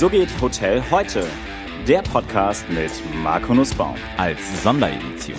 So geht Hotel heute. Der Podcast mit Marco Nussbaum als Sonderedition.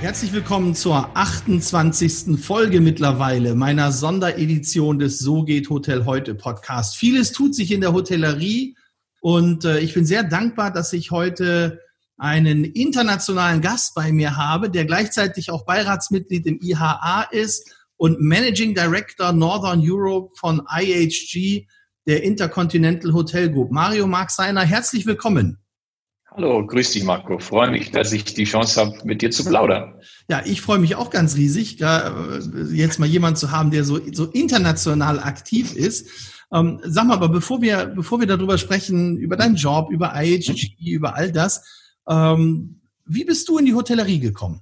Herzlich willkommen zur 28. Folge mittlerweile meiner Sonderedition des So geht Hotel heute Podcast. Vieles tut sich in der Hotellerie und äh, ich bin sehr dankbar, dass ich heute einen internationalen Gast bei mir habe, der gleichzeitig auch Beiratsmitglied im IHA ist und Managing Director Northern Europe von IHG, der Intercontinental Hotel Group. Mario Mark Seiner, herzlich willkommen. Hallo, grüß dich, Marco. Freue mich, dass ich die Chance habe, mit dir zu plaudern. Ja, ich freue mich auch ganz riesig, jetzt mal jemand zu haben, der so, so international aktiv ist. Ähm, sag mal, aber bevor wir, bevor wir darüber sprechen, über deinen Job, über IHG, über all das, ähm, wie bist du in die Hotellerie gekommen?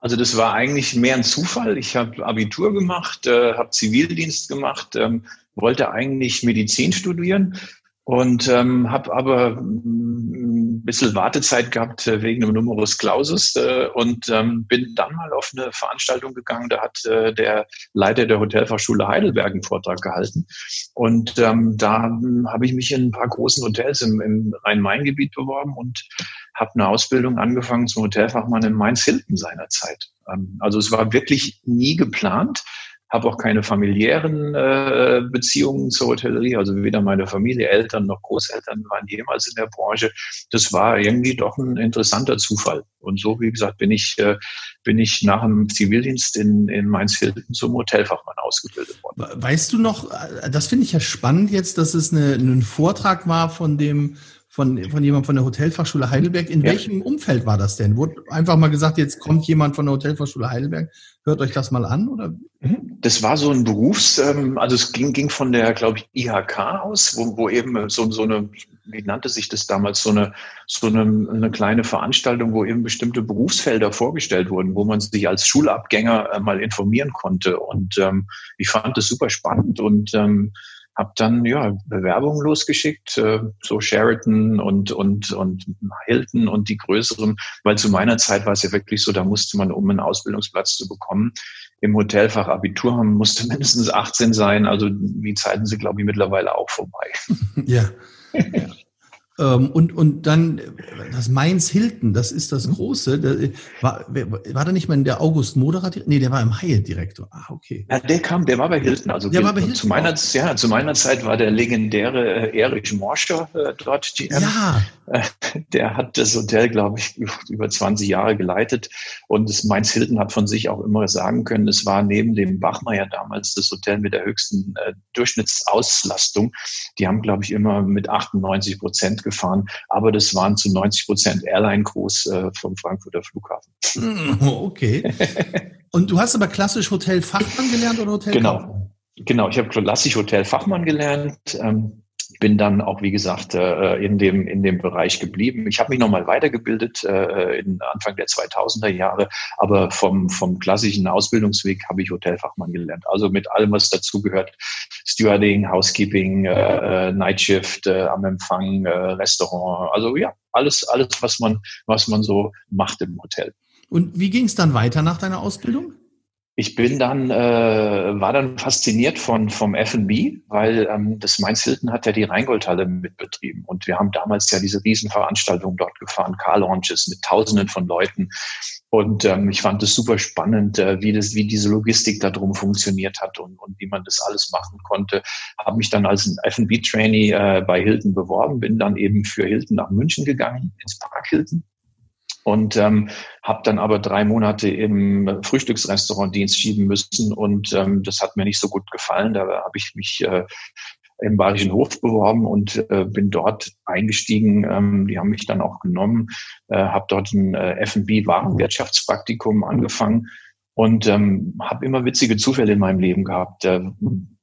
Also das war eigentlich mehr ein Zufall. Ich habe Abitur gemacht, äh, habe Zivildienst gemacht, ähm, wollte eigentlich Medizin studieren und ähm, habe aber ein bisschen Wartezeit gehabt äh, wegen dem Numerus Clausus äh, und ähm, bin dann mal auf eine Veranstaltung gegangen. Da hat äh, der Leiter der Hotelfachschule Heidelberg einen Vortrag gehalten und ähm, da hm, habe ich mich in ein paar großen Hotels im, im Rhein-Main-Gebiet beworben und habe eine Ausbildung angefangen zum Hotelfachmann in Mainz-Hilton seinerzeit. Ähm, also es war wirklich nie geplant habe auch keine familiären äh, Beziehungen zur Hotellerie. Also weder meine Familie, Eltern noch Großeltern waren jemals in der Branche. Das war irgendwie doch ein interessanter Zufall. Und so, wie gesagt, bin ich, äh, bin ich nach dem Zivildienst in, in Mainz-Hilden zum Hotelfachmann ausgebildet worden. Weißt du noch, äh, das finde ich ja spannend jetzt, dass es eine, ein Vortrag war von dem von, von jemandem von der Hotelfachschule Heidelberg. In ja. welchem Umfeld war das denn? Wurde einfach mal gesagt, jetzt kommt jemand von der Hotelfachschule Heidelberg, hört euch das mal an? Oder? Mhm. Das war so ein Berufs, ähm, also es ging, ging von der, glaube ich, IHK aus, wo, wo eben so, so eine, wie nannte sich das damals, so eine, so eine, eine kleine Veranstaltung, wo eben bestimmte Berufsfelder vorgestellt wurden, wo man sich als Schulabgänger äh, mal informieren konnte. Und ähm, ich fand das super spannend und ähm, habe dann ja Bewerbungen losgeschickt, äh, so Sheraton und und und Hilton und die größeren, weil zu meiner Zeit war es ja wirklich so, da musste man, um einen Ausbildungsplatz zu bekommen, im Hotelfach Abitur haben, musste mindestens 18 sein. Also die Zeiten sind, glaube ich, mittlerweile auch vorbei. Ja. ja. Ähm, und, und dann das Mainz Hilton, das ist das mhm. Große. Da, war, war da nicht mal der August Moderer? Nee, der war im Hyatt-Direktor. Ah, okay. Ja, der kam, der war bei Hilton. Also der war bei Hilton. Zu meiner, ja, zu meiner Zeit war der legendäre äh, Erich Morscher äh, dort GM. Ja. Äh, der hat das Hotel, glaube ich, über 20 Jahre geleitet. Und das Mainz Hilton hat von sich auch immer sagen können, es war neben dem Bachmeier damals das Hotel mit der höchsten äh, Durchschnittsauslastung. Die haben, glaube ich, immer mit 98 Prozent gefahren, aber das waren zu 90 Prozent Airline-Crews äh, vom Frankfurter Flughafen. Hm, okay. Und du hast aber klassisch Hotelfachmann gelernt oder Hotel? Genau. Genau, ich habe klassisch Hotelfachmann gelernt. Ähm, bin dann auch, wie gesagt, äh, in dem, in dem Bereich geblieben. Ich habe mich nochmal weitergebildet äh, in Anfang der 2000er Jahre, aber vom, vom klassischen Ausbildungsweg habe ich Hotelfachmann gelernt. Also mit allem, was dazugehört, Stewarding, Housekeeping, äh, Nightshift, am Empfang, Restaurant. Also ja, alles, alles, was man, was man so macht im Hotel. Und wie ging es dann weiter nach deiner Ausbildung? Ich bin dann, äh, war dann fasziniert von, vom F&B, weil ähm, das Mainz Hilton hat ja die Rheingoldhalle mitbetrieben. Und wir haben damals ja diese Riesenveranstaltung dort gefahren, Car Launches mit Tausenden von Leuten. Und ähm, ich fand es super spannend, äh, wie, das, wie diese Logistik da drum funktioniert hat und, und wie man das alles machen konnte. Habe mich dann als F&B-Trainee äh, bei Hilton beworben, bin dann eben für Hilton nach München gegangen, ins Park Hilton und ähm, habe dann aber drei Monate im Frühstücksrestaurant Dienst schieben müssen und ähm, das hat mir nicht so gut gefallen. Da habe ich mich äh, im Bayerischen Hof beworben und äh, bin dort eingestiegen. Ähm, die haben mich dann auch genommen, äh, habe dort ein äh, F&B Warenwirtschaftspraktikum angefangen und ähm, habe immer witzige Zufälle in meinem Leben gehabt. Der,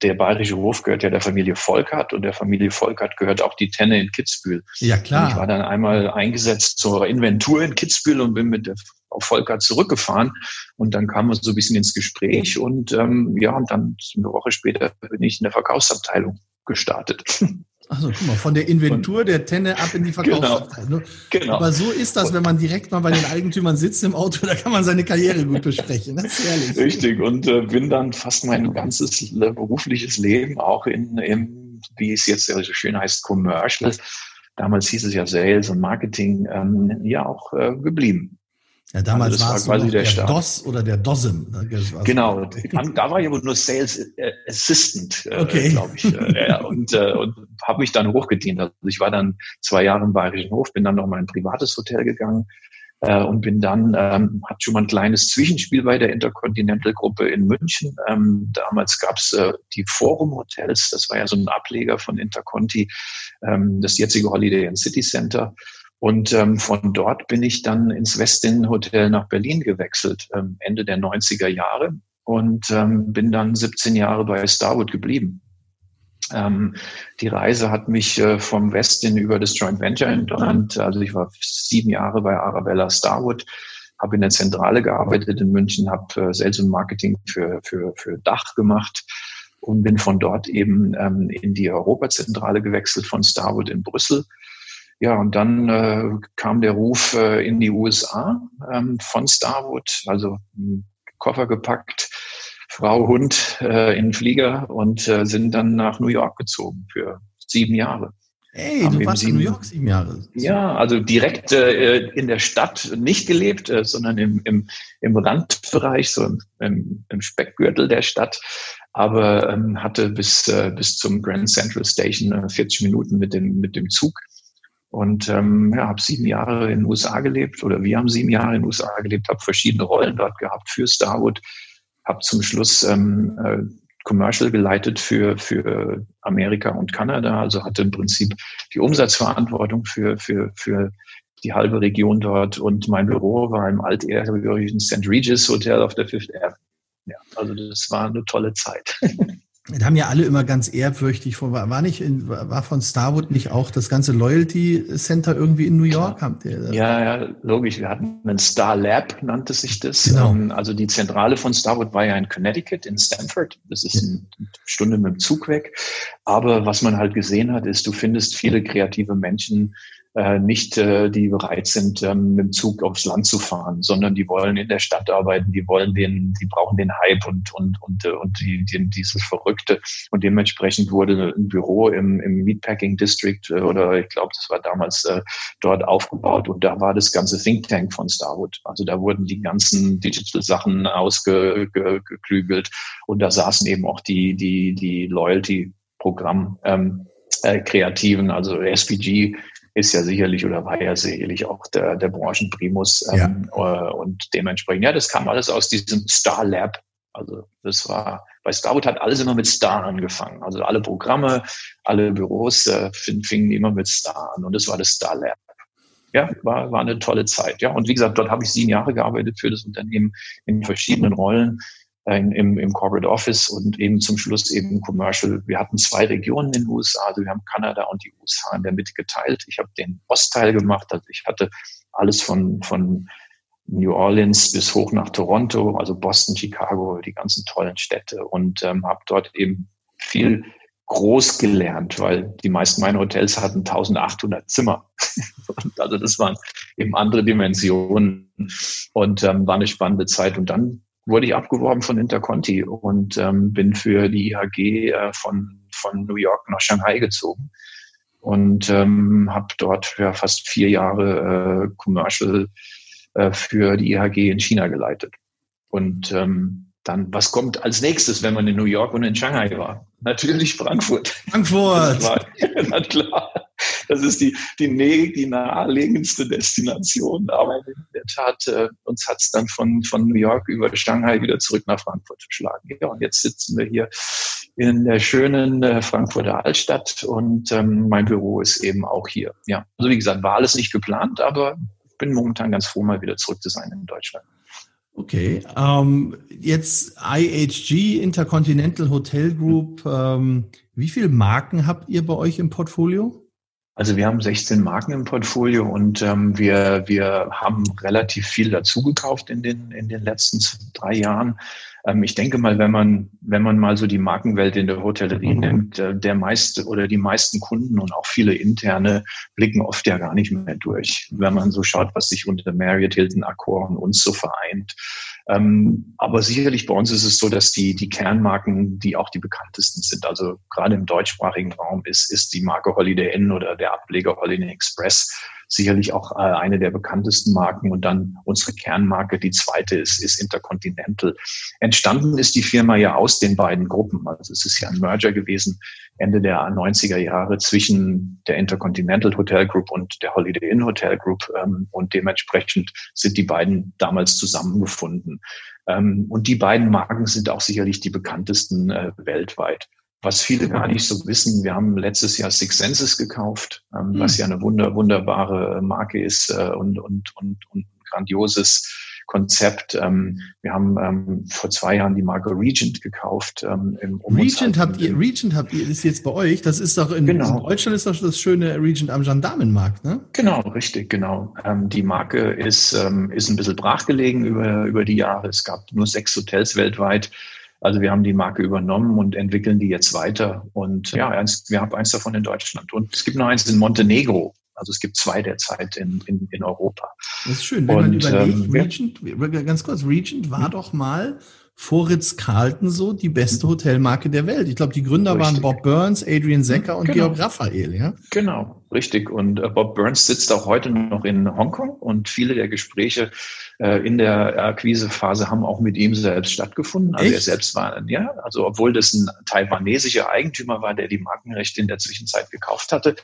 der Bayerische Hof gehört ja der Familie Volkert und der Familie Volkert gehört auch die Tenne in Kitzbühel. Ja, klar. Und ich war dann einmal eingesetzt zur Inventur in Kitzbühel und bin mit der Frau Volkert zurückgefahren. Und dann kam wir so ein bisschen ins Gespräch und ähm, ja, und dann eine Woche später bin ich in der Verkaufsabteilung gestartet. Also guck mal, von der Inventur der Tenne ab in die. Verkaufsabteilung. Genau. genau. Aber so ist das, wenn man direkt mal bei den Eigentümern sitzt im Auto, da kann man seine Karriere gut besprechen. Das ist ehrlich. Richtig. Und äh, bin dann fast mein ganzes berufliches Leben auch in, im wie es jetzt so schön heißt, Commercial, damals hieß es ja Sales und Marketing, ähm, ja auch äh, geblieben. Ja, damals also war es quasi der, der DOS oder der DOSM. Ne? Genau, da war ich aber nur Sales äh, Assistant, äh, okay. glaube ich. Äh, ja, und äh, und habe mich dann hochgedient. Also ich war dann zwei Jahre im Bayerischen Hof, bin dann noch mal in ein privates Hotel gegangen äh, und bin dann, ähm, hat schon mal ein kleines Zwischenspiel bei der Intercontinental-Gruppe in München. Ähm, damals gab's äh, die Forum Hotels, das war ja so ein Ableger von Interconti, ähm, das jetzige Holiday Inn City Center. Und ähm, von dort bin ich dann ins Westin Hotel nach Berlin gewechselt, ähm, Ende der 90er Jahre und ähm, bin dann 17 Jahre bei Starwood geblieben. Ähm, die Reise hat mich äh, vom Westin über das Joint Venture entfernt. Also ich war sieben Jahre bei Arabella Starwood, habe in der Zentrale gearbeitet in München, habe äh, Sales und Marketing für, für, für Dach gemacht und bin von dort eben ähm, in die Europazentrale gewechselt von Starwood in Brüssel ja, und dann äh, kam der Ruf äh, in die USA ähm, von Starwood, also Koffer gepackt, Frau, Hund äh, in den Flieger und äh, sind dann nach New York gezogen für sieben Jahre. Hey, du warst sieben, in New York sieben Jahre. Ja, also direkt äh, in der Stadt nicht gelebt, äh, sondern im, im, im Randbereich, so im, im Speckgürtel der Stadt. Aber ähm, hatte bis, äh, bis zum Grand Central Station äh, 40 Minuten mit dem, mit dem Zug und ähm, ja, habe sieben Jahre in den USA gelebt oder wir haben sieben Jahre in den USA gelebt, habe verschiedene Rollen dort gehabt für Starwood, habe zum Schluss ähm, äh, Commercial geleitet für, für Amerika und Kanada, also hatte im Prinzip die Umsatzverantwortung für, für, für die halbe Region dort und mein Büro war im altehrwürdigen St. Regis Hotel auf der Fifth Avenue. Ja, also das war eine tolle Zeit. Das haben ja alle immer ganz ehrfürchtig vor. War nicht in, war von Starwood nicht auch das ganze Loyalty Center irgendwie in New York? Ihr ja, ja, logisch. Wir hatten ein Star Lab, nannte sich das. Genau. Ähm, also die Zentrale von Starwood war ja in Connecticut, in Stanford. Das ist eine Stunde mit dem Zug weg. Aber was man halt gesehen hat, ist, du findest viele kreative Menschen, äh, nicht, äh, die bereit sind, ähm, mit dem Zug aufs Land zu fahren, sondern die wollen in der Stadt arbeiten, die wollen den, die brauchen den Hype und und und äh, und die, die, dieses Verrückte. Und dementsprechend wurde ein Büro im, im Meatpacking District äh, oder ich glaube, das war damals äh, dort aufgebaut und da war das ganze Think Tank von Starwood. Also da wurden die ganzen Digital Sachen ausgeklügelt und da saßen eben auch die die die Loyalty Programm ähm, äh, Kreativen, also SPG ist ja sicherlich oder war ja sicherlich auch der, der Branchenprimus. Ähm, ja. Äh, und dementsprechend, ja, das kam alles aus diesem Star Lab. Also das war, bei Starwood hat alles immer mit Star angefangen. Also alle Programme, alle Büros äh, fingen immer mit Star an und das war das Star Lab. Ja, war, war eine tolle Zeit. Ja, und wie gesagt, dort habe ich sieben Jahre gearbeitet für das Unternehmen in verschiedenen Rollen im, im Corporate Office und eben zum Schluss eben Commercial. Wir hatten zwei Regionen in den USA, also wir haben Kanada und die USA in der Mitte geteilt. Ich habe den Ostteil gemacht, also ich hatte alles von, von New Orleans bis hoch nach Toronto, also Boston, Chicago, die ganzen tollen Städte und ähm, habe dort eben viel groß gelernt, weil die meisten meiner Hotels hatten 1800 Zimmer. also das waren eben andere Dimensionen und ähm, war eine spannende Zeit. Und dann wurde ich abgeworben von Interconti und ähm, bin für die IHG äh, von, von New York nach Shanghai gezogen und ähm, habe dort ja, fast vier Jahre äh, Commercial äh, für die IHG in China geleitet. Und ähm, dann, was kommt als nächstes, wenn man in New York und in Shanghai war? Natürlich Frankfurt. Frankfurt. War, na klar. Das ist die, die, die naheliegendste Destination. Aber in der Tat, äh, uns hat es dann von, von New York über Shanghai wieder zurück nach Frankfurt verschlagen. Ja, und jetzt sitzen wir hier in der schönen äh, Frankfurter Altstadt und ähm, mein Büro ist eben auch hier. Ja, also wie gesagt, war alles nicht geplant, aber ich bin momentan ganz froh, mal wieder zurück zu sein in Deutschland. Okay, ähm, jetzt IHG, Intercontinental Hotel Group. Ähm, wie viele Marken habt ihr bei euch im Portfolio? Also wir haben 16 Marken im Portfolio und ähm, wir, wir haben relativ viel dazugekauft in den, in den letzten drei Jahren. Ähm, ich denke mal, wenn man, wenn man mal so die Markenwelt in der Hotellerie mhm. nimmt, äh, der meiste oder die meisten Kunden und auch viele interne blicken oft ja gar nicht mehr durch. Wenn man so schaut, was sich unter Marriott, Hilton, Accor und uns so vereint. Ähm, aber sicherlich bei uns ist es so, dass die, die Kernmarken, die auch die bekanntesten sind, also gerade im deutschsprachigen Raum ist, ist die Marke Holiday Inn oder der Ableger Holiday Express sicherlich auch äh, eine der bekanntesten Marken. Und dann unsere Kernmarke, die zweite ist, ist Intercontinental. Entstanden ist die Firma ja aus den beiden Gruppen. Also es ist ja ein Merger gewesen Ende der 90er Jahre zwischen der Intercontinental Hotel Group und der Holiday Inn Hotel Group. Ähm, und dementsprechend sind die beiden damals zusammengefunden. Ähm, und die beiden Marken sind auch sicherlich die bekanntesten äh, weltweit. Was viele gar nicht so wissen, wir haben letztes Jahr Six Senses gekauft, ähm, mhm. was ja eine wunder, wunderbare Marke ist äh, und, und, und, und grandioses Konzept. Ähm, wir haben ähm, vor zwei Jahren die Marke Regent gekauft. Ähm, im, um Regent habt ihr, Regent habt ihr, ist jetzt bei euch. Das ist doch in, genau. in Deutschland ist doch das schöne Regent am Gendarmenmarkt, ne? Genau, richtig, genau. Ähm, die Marke ist, ähm, ist ein bisschen brachgelegen über, über die Jahre. Es gab nur sechs Hotels weltweit. Also wir haben die Marke übernommen und entwickeln die jetzt weiter. Und ja, eins, wir haben eins davon in Deutschland. Und es gibt noch eins in Montenegro. Also es gibt zwei derzeit in, in, in Europa. Das ist schön, wenn und, man überlegt, ähm, Regent, ganz kurz, Regent war hm? doch mal vor Ritz-Carlton so die beste Hotelmarke der Welt. Ich glaube, die Gründer richtig. waren Bob Burns, Adrian Secker und genau. Georg Raphael, ja? Genau, richtig. Und äh, Bob Burns sitzt auch heute noch in Hongkong und viele der Gespräche äh, in der Akquisephase haben auch mit ihm selbst stattgefunden. Also Echt? er selbst war, ja, also obwohl das ein taiwanesischer Eigentümer war, der die Markenrechte in der Zwischenzeit gekauft hatte.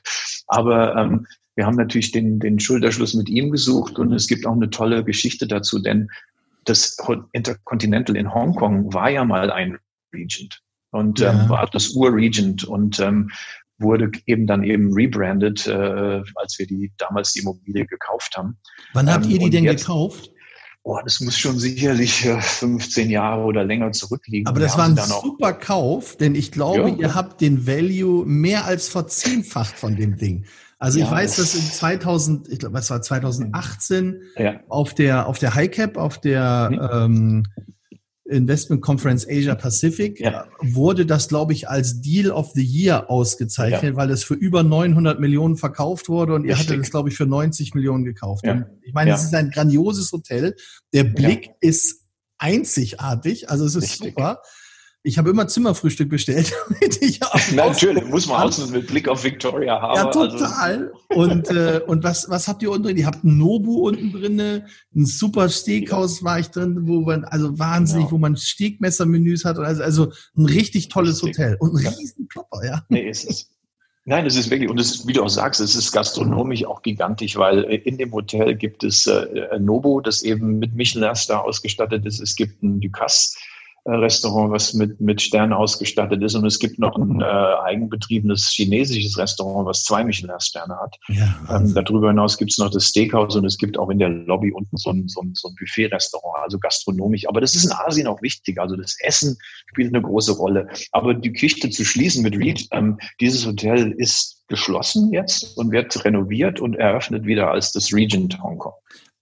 Aber ähm, wir haben natürlich den, den Schulterschluss mit ihm gesucht und es gibt auch eine tolle Geschichte dazu, denn das Intercontinental in Hongkong war ja mal ein Regent und ja. ähm, war das Ur-Regent und ähm, wurde eben dann eben rebranded, äh, als wir die damals die Immobilie gekauft haben. Wann habt ähm, ihr die denn jetzt, gekauft? Oh, das muss schon sicherlich 15 äh, Jahre oder länger zurückliegen. Aber das war ein super Kauf, denn ich glaube, ja. ihr habt den Value mehr als verzehnfacht von dem Ding. Also ja, ich weiß, dass in 2000, ich glaube, es war 2018 ja. auf der auf der High Cap, auf der mhm. ähm, Investment Conference Asia Pacific ja. wurde das, glaube ich, als Deal of the Year ausgezeichnet, ja. weil es für über 900 Millionen verkauft wurde und ihr hattet es, glaube ich, für 90 Millionen gekauft. Ja. ich meine, es ist ein grandioses Hotel. Der Blick ist einzigartig, also es ist Richtig. super. Ich habe immer Zimmerfrühstück bestellt, damit ich auch Natürlich, muss man außen mit Blick auf Victoria haben. Ja, also total. Also. Und, äh, und was, was habt ihr unten drin? Ihr habt ein Nobu unten drin, ein super Steakhouse war ich drin, wo man, also wahnsinnig, genau. wo man Steakmessermenüs hat. Also, also ein richtig tolles. Hotel. Und ein riesen Klopper, ja. Nee, ist es. Nein, es ist wirklich, und es wie du auch sagst, es ist gastronomisch auch gigantisch, weil in dem Hotel gibt es äh, Nobu, das eben mit Michelin-Star ausgestattet ist. Es gibt ein Ducasse, Restaurant, was mit, mit Sternen ausgestattet ist. Und es gibt noch ein äh, eigenbetriebenes chinesisches Restaurant, was zwei Michelin-Sterne hat. Ja, ähm, darüber hinaus gibt es noch das Steakhouse und es gibt auch in der Lobby unten so ein, so ein, so ein Buffet-Restaurant, also gastronomisch. Aber das ist in Asien auch wichtig. Also das Essen spielt eine große Rolle. Aber die Geschichte zu schließen mit Reed, ähm, dieses Hotel ist geschlossen jetzt und wird renoviert und eröffnet wieder als das Regent Hongkong.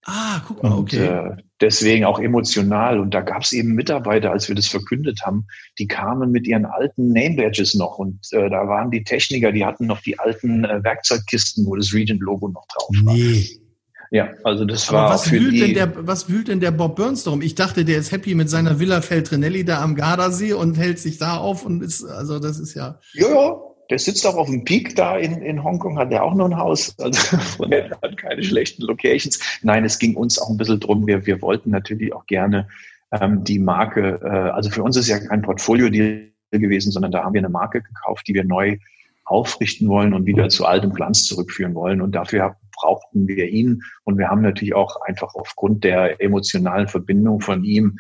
Ah, guck mal, okay. Und, äh, deswegen auch emotional. Und da gab es eben Mitarbeiter, als wir das verkündet haben, die kamen mit ihren alten Name-Badges noch. Und äh, da waren die Techniker, die hatten noch die alten äh, Werkzeugkisten, wo das Regent-Logo noch drauf war. Nee. Ja, also das war was für wühlt die, denn der, Was wühlt denn der Bob Burns darum? Ich dachte, der ist happy mit seiner Villa Feltrinelli da am Gardasee und hält sich da auf und ist, also das ist ja... Ja, ja, der sitzt auch auf dem Peak da in, in Hongkong, hat der auch noch ein Haus. Also von der hat keine schlechten Locations. Nein, es ging uns auch ein bisschen drum. Wir, wir wollten natürlich auch gerne ähm, die Marke, äh, also für uns ist ja kein Portfolio-Deal gewesen, sondern da haben wir eine Marke gekauft, die wir neu aufrichten wollen und wieder zu altem Glanz zurückführen wollen. Und dafür brauchten wir ihn. Und wir haben natürlich auch einfach aufgrund der emotionalen Verbindung von ihm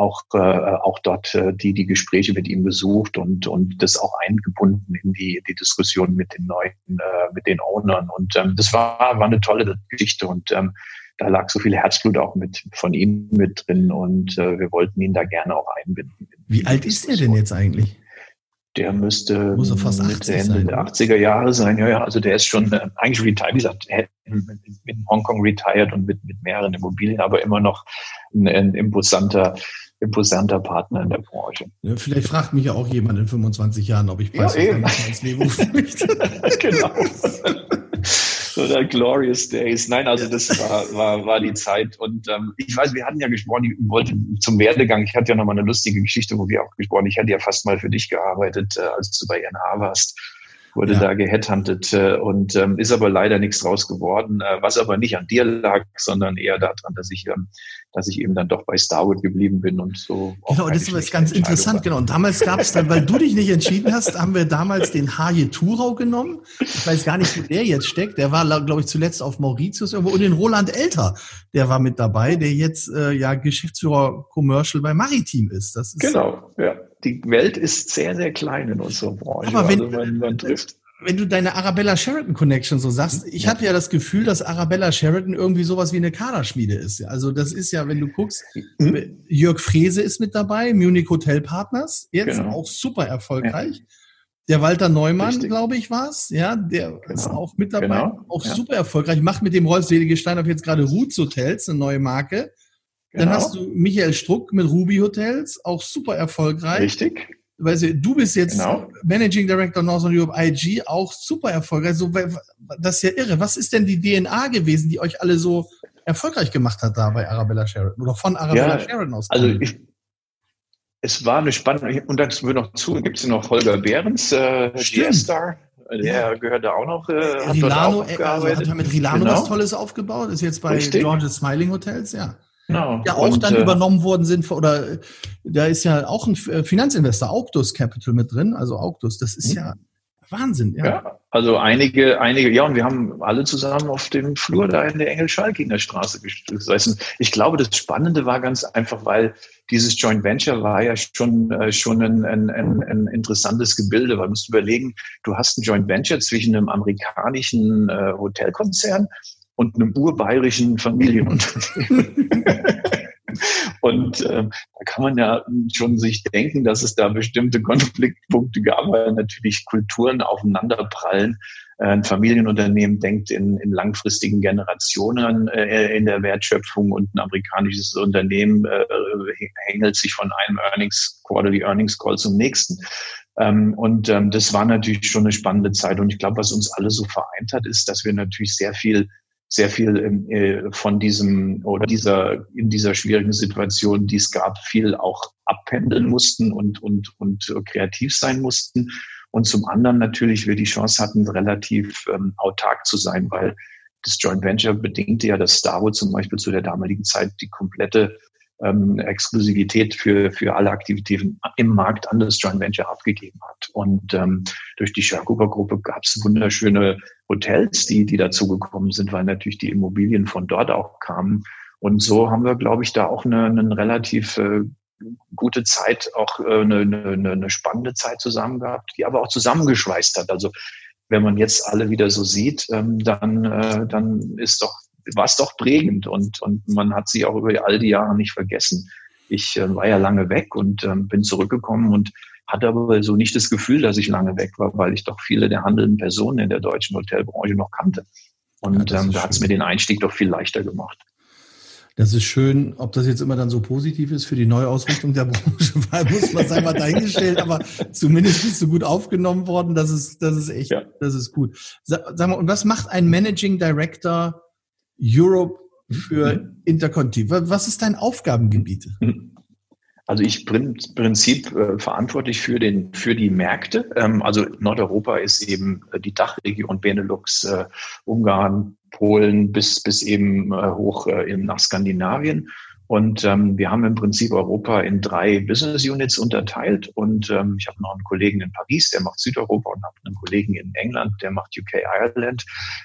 auch, äh, auch dort äh, die, die Gespräche mit ihm besucht und, und das auch eingebunden in die, die Diskussion mit den neuen, äh, mit den Ownern. Und ähm, das war, war eine tolle Geschichte und ähm, da lag so viel Herzblut auch mit von ihm mit drin und äh, wir wollten ihn da gerne auch einbinden. Wie alt ist er denn jetzt eigentlich? Der müsste Muss er fast Mitte, Ende der 80er Jahre sein. Ja, ja, also der ist schon äh, eigentlich retired, wie gesagt, in, in Hongkong retired und mit, mit mehreren Immobilien, aber immer noch ein, ein imposanter imposanter Partner in der Branche. Ja, vielleicht fragt mich ja auch jemand in 25 Jahren, ob ich weiß, ja, ins Leben möchte. genau. Oder Glorious Days. Nein, also das war, war, war die Zeit. Und ähm, ich weiß, wir hatten ja gesprochen, ich wollte zum Werdegang, ich hatte ja nochmal eine lustige Geschichte, wo wir auch gesprochen, ich hatte ja fast mal für dich gearbeitet, äh, als du bei INH warst wurde ja. da äh, und ähm, ist aber leider nichts draus geworden, äh, was aber nicht an dir lag, sondern eher daran, dass ich, ähm, dass ich eben dann doch bei Starwood geblieben bin und so. Genau, das ist ganz interessant, genau. Und damals gab es dann, weil du dich nicht entschieden hast, haben wir damals den Haje Thurau genommen. Ich weiß gar nicht, wo der jetzt steckt. Der war, glaube ich, zuletzt auf Mauritius irgendwo und den Roland Elter, der war mit dabei, der jetzt äh, ja Geschäftsführer Commercial bei Maritim ist. Das ist genau, ja die Welt ist sehr, sehr klein in unserer Branche. Aber wenn, also man, man trifft. wenn du deine Arabella Sheraton Connection so sagst, ich hatte ja das Gefühl, dass Arabella Sheraton irgendwie sowas wie eine Kaderschmiede ist. Also das ist ja, wenn du guckst, mhm. Jörg Frese ist mit dabei, Munich Hotel Partners, jetzt genau. auch super erfolgreich. Ja. Der Walter Neumann, glaube ich, war es. Ja, der genau. ist auch mit dabei. Genau. Auch ja. super erfolgreich. Macht mit dem Rolfselige Steinhoff jetzt gerade Roots Hotels, eine neue Marke. Genau. Dann hast du Michael Struck mit Ruby Hotels, auch super erfolgreich. Richtig. Weißt du, bist jetzt genau. Managing Director Northern Europe IG, auch super erfolgreich. So, das ist ja irre. Was ist denn die DNA gewesen, die euch alle so erfolgreich gemacht hat da bei Arabella Sheridan oder von Arabella ja, Sheridan aus? Also ich, es war eine spannende, und dazu wird noch zu, gibt es noch Holger Behrens, äh, GS-Star. Der ja. gehört da auch noch. Äh, Rilano, hat, also hat er mit Rilano genau. was Tolles aufgebaut, ist jetzt bei Richtig. George's Smiling Hotels, ja. Genau. Ja, auch und, dann äh, übernommen worden sind, oder da ist ja auch ein äh, Finanzinvestor, Auctus Capital mit drin, also Auctus, das ist ja Wahnsinn, ja. ja. Also einige, einige, ja, und wir haben alle zusammen auf dem Flur da in der Engel-Schalkinger Straße gesessen. Ich glaube, das Spannende war ganz einfach, weil dieses Joint Venture war ja schon, äh, schon ein, ein, ein, ein interessantes Gebilde, weil du musst überlegen, du hast ein Joint Venture zwischen einem amerikanischen äh, Hotelkonzern und einem urbayerischen Familienunternehmen. und äh, da kann man ja schon sich denken, dass es da bestimmte Konfliktpunkte gab, weil natürlich Kulturen aufeinanderprallen. Äh, ein Familienunternehmen denkt in, in langfristigen Generationen äh, in der Wertschöpfung und ein amerikanisches Unternehmen äh, hängelt sich von einem Earnings, Quarterly Earnings Call zum nächsten. Ähm, und ähm, das war natürlich schon eine spannende Zeit. Und ich glaube, was uns alle so vereint hat, ist, dass wir natürlich sehr viel sehr viel äh, von diesem oder dieser in dieser schwierigen Situation, die es gab, viel auch abpendeln mussten und und und kreativ sein mussten. Und zum anderen natürlich wir die Chance hatten, relativ ähm, autark zu sein, weil das Joint Venture bedingte ja, dass Starwood zum Beispiel zu der damaligen Zeit die komplette ähm, Exklusivität für, für alle Aktivitäten im Markt an das Joint Venture abgegeben hat. Und ähm, durch die Scherkuber-Gruppe gab es wunderschöne Hotels, die, die dazugekommen sind, weil natürlich die Immobilien von dort auch kamen. Und so haben wir, glaube ich, da auch eine, eine relativ äh, gute Zeit, auch äh, eine, eine, eine spannende Zeit zusammen gehabt, die aber auch zusammengeschweißt hat. Also wenn man jetzt alle wieder so sieht, ähm, dann, äh, dann ist doch war es doch prägend und, und man hat sie auch über all die Jahre nicht vergessen. Ich äh, war ja lange weg und äh, bin zurückgekommen und hatte aber so nicht das Gefühl, dass ich lange weg war, weil ich doch viele der handelnden Personen in der deutschen Hotelbranche noch kannte. Und ja, ähm, da hat es mir den Einstieg doch viel leichter gemacht. Das ist schön, ob das jetzt immer dann so positiv ist für die Neuausrichtung der Branche, weil muss man sagen, mal dahingestellt, aber zumindest bist du gut aufgenommen worden, das ist, das ist echt, ja. das ist gut. Sag, sag mal, und was macht ein Managing Director Europe für mhm. Interconti. Was ist dein Aufgabengebiet? Mhm. Also ich bin im Prinzip äh, verantwortlich für, den, für die Märkte. Ähm, also Nordeuropa ist eben äh, die Dachregion Benelux, äh, Ungarn, Polen bis, bis eben äh, hoch äh, nach Skandinavien. Und ähm, wir haben im Prinzip Europa in drei Business Units unterteilt. Und ähm, ich habe noch einen Kollegen in Paris, der macht Südeuropa und habe einen Kollegen in England, der macht UK Ireland.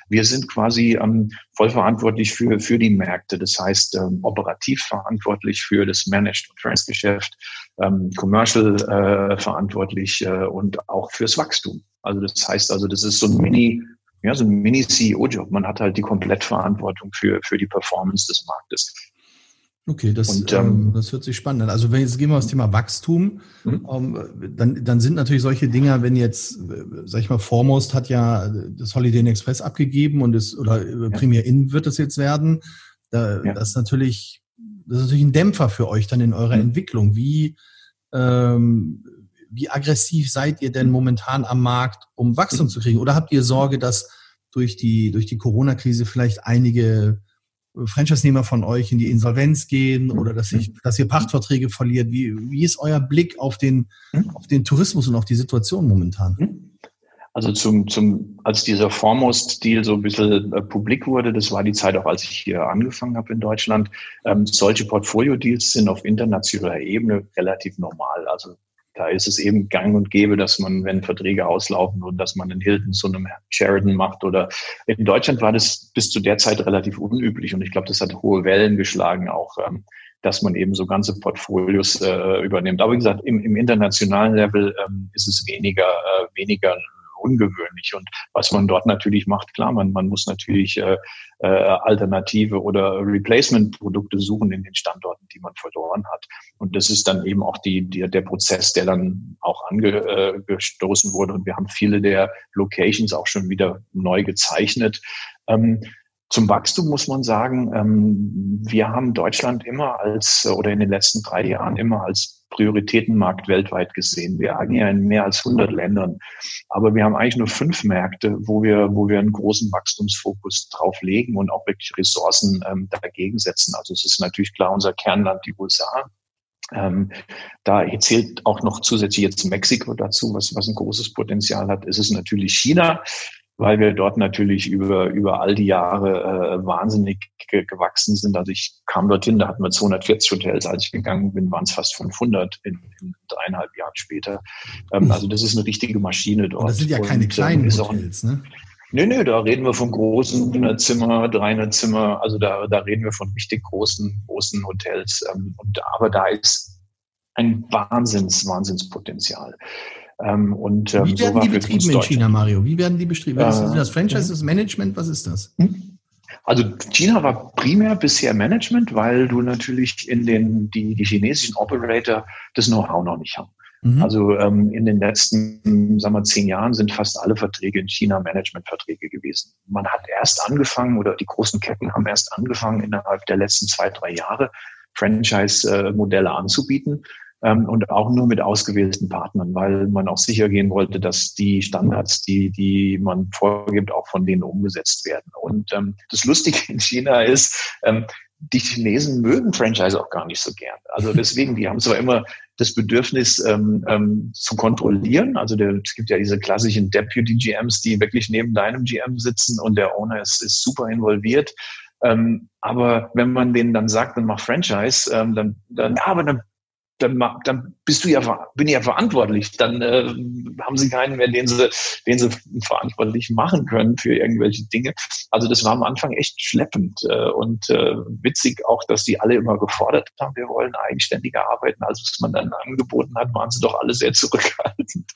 Wir sind quasi ähm, voll verantwortlich für, für die Märkte. Das heißt, ähm, operativ verantwortlich für das Managed Trans Geschäft, ähm, Commercial äh, verantwortlich äh, und auch fürs Wachstum. Also das heißt also, das ist so ein Mini ja, so ein Mini-CEO-Job. Man hat halt die Komplettverantwortung für, für die Performance des Marktes. Okay, das, und, ähm, ähm, das hört sich spannend an. Also wenn jetzt gehen wir aufs Thema Wachstum, mhm. ähm, dann, dann sind natürlich solche Dinger, wenn jetzt, sag ich mal, Foremost hat ja das Holiday Inn Express abgegeben und es oder ja. Premier Inn wird es jetzt werden. Da, ja. Das ist natürlich, das ist natürlich ein Dämpfer für euch dann in eurer mhm. Entwicklung. Wie, ähm, wie aggressiv seid ihr denn momentan am Markt, um Wachstum mhm. zu kriegen? Oder habt ihr Sorge, dass durch die, durch die Corona-Krise vielleicht einige Franchise-Nehmer von euch in die Insolvenz gehen oder dass, ich, dass ihr Pachtverträge verliert? Wie, wie ist euer Blick auf den, auf den Tourismus und auf die Situation momentan? Also zum, zum, als dieser Foremost-Deal so ein bisschen äh, publik wurde, das war die Zeit auch, als ich hier angefangen habe in Deutschland. Ähm, solche Portfolio-Deals sind auf internationaler Ebene relativ normal. Also da ist es eben gang und gäbe, dass man, wenn Verträge auslaufen und dass man in Hilton zu einem Sheridan macht oder in Deutschland war das bis zu der Zeit relativ unüblich und ich glaube, das hat hohe Wellen geschlagen auch, ähm, dass man eben so ganze Portfolios äh, übernimmt. Aber wie gesagt, im, im internationalen Level ähm, ist es weniger, äh, weniger ungewöhnlich. Und was man dort natürlich macht, klar, man, man muss natürlich äh, äh, Alternative oder Replacement-Produkte suchen in den Standorten, die man verloren hat. Und das ist dann eben auch die, die, der Prozess, der dann auch angestoßen äh, wurde. Und wir haben viele der Locations auch schon wieder neu gezeichnet. Ähm, zum Wachstum muss man sagen, ähm, wir haben Deutschland immer als, oder in den letzten drei Jahren immer als Prioritätenmarkt weltweit gesehen. Wir agieren in mehr als 100 Ländern. Aber wir haben eigentlich nur fünf Märkte, wo wir, wo wir einen großen Wachstumsfokus drauf legen und auch wirklich Ressourcen ähm, dagegen setzen. Also es ist natürlich klar unser Kernland, die USA. Ähm, da zählt auch noch zusätzlich jetzt Mexiko dazu, was, was ein großes Potenzial hat. Es ist natürlich China weil wir dort natürlich über, über all die Jahre äh, wahnsinnig ge gewachsen sind. Also ich kam dorthin, da hatten wir 240 Hotels. Als ich gegangen bin, waren es fast 500 in, in dreieinhalb Jahren später. Ähm, also das ist eine richtige Maschine dort. Und das sind ja keine Und, ähm, kleinen Hotels, ne? Nee, nee, da reden wir von großen 100 Zimmer, 300 Zimmer. Also da, da reden wir von richtig großen, großen Hotels. Ähm, und, aber da ist ein Wahnsinns, Wahnsinnspotenzial. Ähm, und, ähm, Wie werden so die betrieben in China, Mario? Wie werden die betrieben? Äh, ist das Franchise, das Management? Was ist das? Hm? Also China war primär bisher Management, weil du natürlich in den die, die chinesischen Operator das Know-how noch nicht haben. Mhm. Also ähm, in den letzten, sagen wir, zehn Jahren sind fast alle Verträge in China Managementverträge gewesen. Man hat erst angefangen oder die großen Ketten haben erst angefangen innerhalb der letzten zwei drei Jahre Franchise-Modelle anzubieten ähm, und auch nur mit ausgewählten Partnern, weil man auch sicher gehen wollte, dass die Standards, die, die man vorgibt, auch von denen umgesetzt werden. Und ähm, das Lustige in China ist, ähm, die Chinesen mögen Franchise auch gar nicht so gern. Also deswegen, die haben zwar immer das Bedürfnis ähm, ähm, zu kontrollieren. Also der, es gibt ja diese klassischen Deputy GMs, die wirklich neben deinem GM sitzen und der Owner ist, ist super involviert. Ähm, aber wenn man denen dann sagt, dann mach Franchise, ähm, dann, dann, ja, aber dann dann, dann bist du ja, bin ich ja verantwortlich. Dann äh, haben sie keinen mehr, den sie, den sie verantwortlich machen können für irgendwelche Dinge. Also das war am Anfang echt schleppend äh, und äh, witzig auch, dass die alle immer gefordert haben, wir wollen eigenständiger arbeiten. Als es man dann angeboten hat, waren sie doch alle sehr zurückhaltend.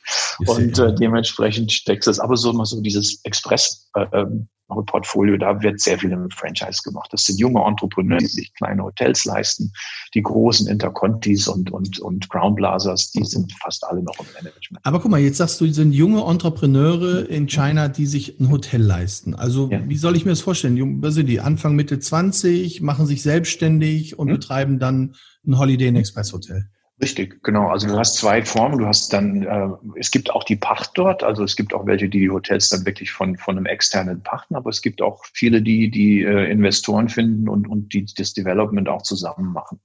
Und äh, dementsprechend steckt es aber so immer so dieses Express äh, ähm, Portfolio, da wird sehr viel im Franchise gemacht. Das sind junge Entrepreneure, die sich kleine Hotels leisten. Die großen Intercontis und, und, und Groundblazers, die sind fast alle noch im Management. Aber guck mal, jetzt sagst du, sind junge Entrepreneure in China, die sich ein Hotel leisten. Also ja. wie soll ich mir das vorstellen? Was sind die? Anfang, Mitte 20, machen sich selbstständig und hm? betreiben dann ein Holiday Inn Express Hotel. Richtig, genau. Also du hast zwei Formen. Du hast dann, äh, es gibt auch die Pacht dort. Also es gibt auch welche, die die Hotels dann wirklich von von einem externen pachten. Aber es gibt auch viele, die die äh, Investoren finden und und die das Development auch zusammen machen.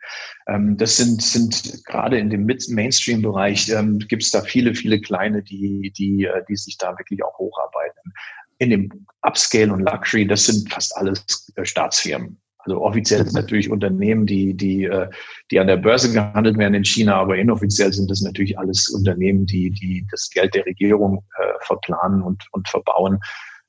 Ähm, das sind sind gerade in dem Mainstream-Bereich ähm, gibt es da viele viele kleine, die die äh, die sich da wirklich auch hocharbeiten. In dem Upscale und Luxury, das sind fast alles äh, Staatsfirmen. Also offiziell sind natürlich Unternehmen, die, die, äh, die an der Börse gehandelt werden in China, aber inoffiziell sind das natürlich alles Unternehmen, die, die das Geld der Regierung äh, verplanen und, und verbauen.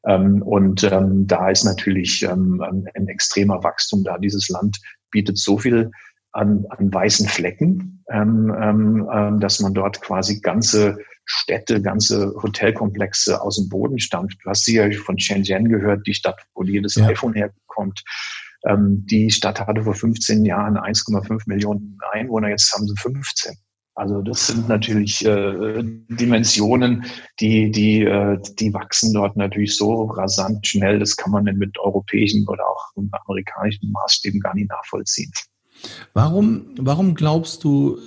Ähm, und ähm, da ist natürlich ähm, ein extremer Wachstum da. Dieses Land bietet so viel an, an weißen Flecken, ähm, ähm, ähm dass man dort quasi ganze Städte, ganze Hotelkomplexe aus dem Boden stampft. Du hast sicher von Shenzhen gehört, die Stadt, wo jedes ja. iPhone herkommt. Ähm, die Stadt hatte vor 15 Jahren 1,5 Millionen Einwohner, jetzt haben sie 15. Also das sind natürlich äh, Dimensionen, die, die, äh, die wachsen dort natürlich so rasant schnell, das kann man denn mit europäischen oder auch amerikanischen Maßstäben gar nicht nachvollziehen. Warum, warum glaubst du,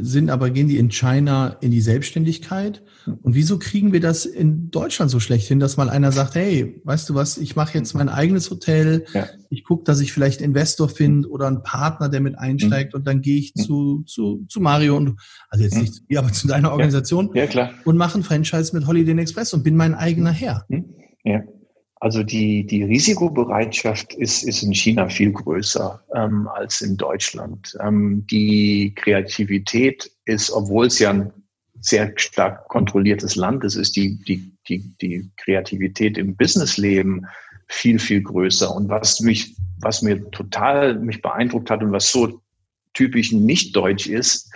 sind aber, gehen die in China in die Selbstständigkeit? Und wieso kriegen wir das in Deutschland so schlecht hin, dass mal einer sagt, hey, weißt du was, ich mache jetzt mein eigenes Hotel, ja. ich gucke, dass ich vielleicht Investor finde oder einen Partner, der mit einsteigt mhm. und dann gehe ich mhm. zu, zu, zu Mario und, also jetzt mhm. nicht zu dir, aber zu deiner Organisation ja. Ja, klar. und mache ein Franchise mit Holiday Express und bin mein eigener Herr. Ja. Also die, die Risikobereitschaft ist, ist in China viel größer ähm, als in Deutschland. Ähm, die Kreativität ist, obwohl es ja ein sehr stark kontrolliertes Land ist, ist die, die, die, die Kreativität im Businessleben viel, viel größer. Und was mich, was mir total mich beeindruckt hat und was so typisch nicht deutsch ist,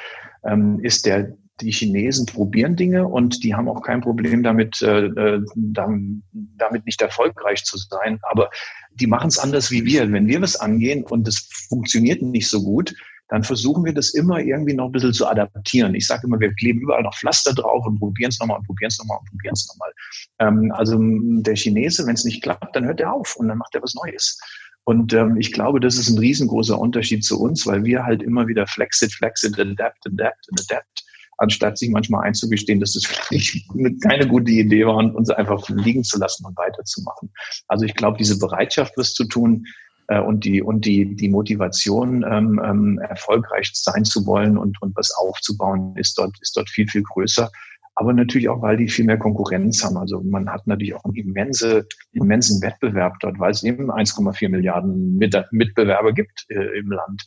ähm, ist der, die Chinesen probieren Dinge und die haben auch kein Problem damit, äh, äh damit nicht erfolgreich zu sein. Aber die machen es anders wie wir. Wenn wir was angehen und es funktioniert nicht so gut, dann versuchen wir das immer irgendwie noch ein bisschen zu adaptieren. Ich sage immer, wir kleben überall noch Pflaster drauf und probieren es nochmal und probieren es nochmal und probieren es nochmal. Ähm, also der Chinese, wenn es nicht klappt, dann hört er auf und dann macht er was Neues. Und ähm, ich glaube, das ist ein riesengroßer Unterschied zu uns, weil wir halt immer wieder flexit, flexit, adapt, adapt adapt anstatt sich manchmal einzugestehen, dass das vielleicht keine gute Idee war und uns einfach liegen zu lassen und weiterzumachen. Also ich glaube, diese Bereitschaft, was zu tun, äh, und die und die die Motivation ähm, ähm, erfolgreich sein zu wollen und und was aufzubauen ist dort ist dort viel viel größer aber natürlich auch, weil die viel mehr Konkurrenz haben. Also man hat natürlich auch einen immense, immensen Wettbewerb dort, weil es eben 1,4 Milliarden Mitbewerber gibt äh, im Land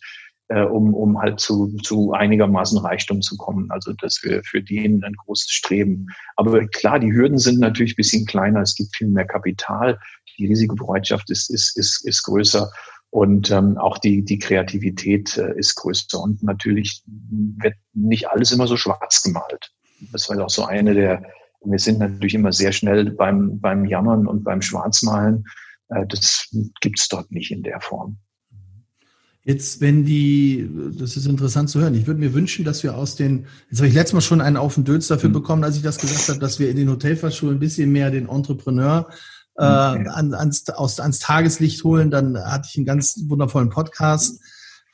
äh, um, um halt zu, zu einigermaßen Reichtum zu kommen. Also das wäre für die ein großes Streben. Aber klar, die Hürden sind natürlich ein bisschen kleiner. Es gibt viel mehr Kapital. Die Risikobereitschaft ist, ist, ist, ist größer. Und ähm, auch die, die Kreativität äh, ist größer. Und natürlich wird nicht alles immer so schwarz gemalt. Das war auch so eine der, wir sind natürlich immer sehr schnell beim, beim Jammern und beim Schwarzmalen. Äh, das gibt's dort nicht in der Form. Jetzt, wenn die, das ist interessant zu hören. Ich würde mir wünschen, dass wir aus den, jetzt habe ich letztes Mal schon einen Auf den Dötz dafür mhm. bekommen, als ich das gesagt habe, dass wir in den Hotelfachschulen ein bisschen mehr den Entrepreneur äh, mhm. an, ans, aus, ans Tageslicht holen. Dann hatte ich einen ganz wundervollen Podcast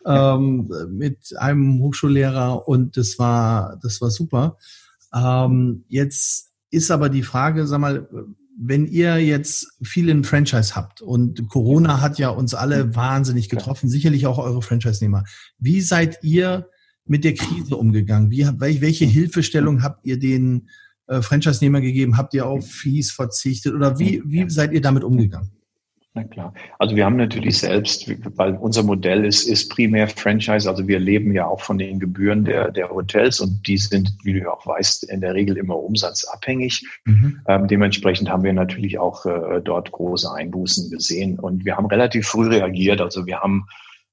ähm, mit einem Hochschullehrer und das war, das war super. Ähm, jetzt ist aber die Frage, sag mal, wenn ihr jetzt viel in Franchise habt und Corona hat ja uns alle mhm. wahnsinnig getroffen, sicherlich auch eure Franchise-Nehmer. Wie seid ihr mit der Krise umgegangen? Wie, welche Hilfestellung habt ihr den äh, Franchise-Nehmer gegeben? Habt ihr auf Fees verzichtet oder wie, wie seid ihr damit umgegangen? Na klar. Also wir haben natürlich selbst, weil unser Modell ist, ist primär Franchise, also wir leben ja auch von den Gebühren der, der Hotels und die sind, wie du ja auch weißt, in der Regel immer umsatzabhängig. Mhm. Ähm, dementsprechend haben wir natürlich auch äh, dort große Einbußen gesehen und wir haben relativ früh reagiert. Also wir haben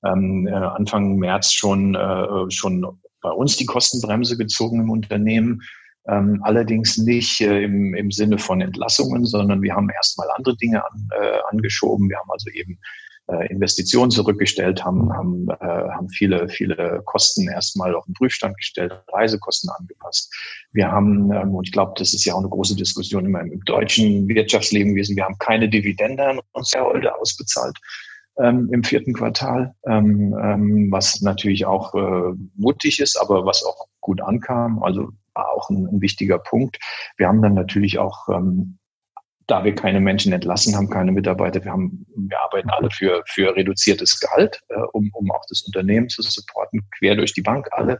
ähm, äh, Anfang März schon, äh, schon bei uns die Kostenbremse gezogen im Unternehmen. Ähm, allerdings nicht äh, im, im Sinne von Entlassungen, sondern wir haben erstmal andere Dinge an, äh, angeschoben. Wir haben also eben äh, Investitionen zurückgestellt, haben, haben, äh, haben viele, viele Kosten erstmal auf den Prüfstand gestellt, Reisekosten angepasst. Wir haben, ähm, und ich glaube, das ist ja auch eine große Diskussion immer im deutschen Wirtschaftsleben gewesen, wir haben keine Dividende an uns Shareholder ausbezahlt. Ähm, im vierten Quartal, ähm, ähm, was natürlich auch äh, mutig ist, aber was auch gut ankam. Also war auch ein, ein wichtiger Punkt. Wir haben dann natürlich auch ähm, da wir keine Menschen entlassen haben, keine Mitarbeiter, wir haben, wir arbeiten alle für, für reduziertes Gehalt, äh, um, um auch das Unternehmen zu supporten, quer durch die Bank alle.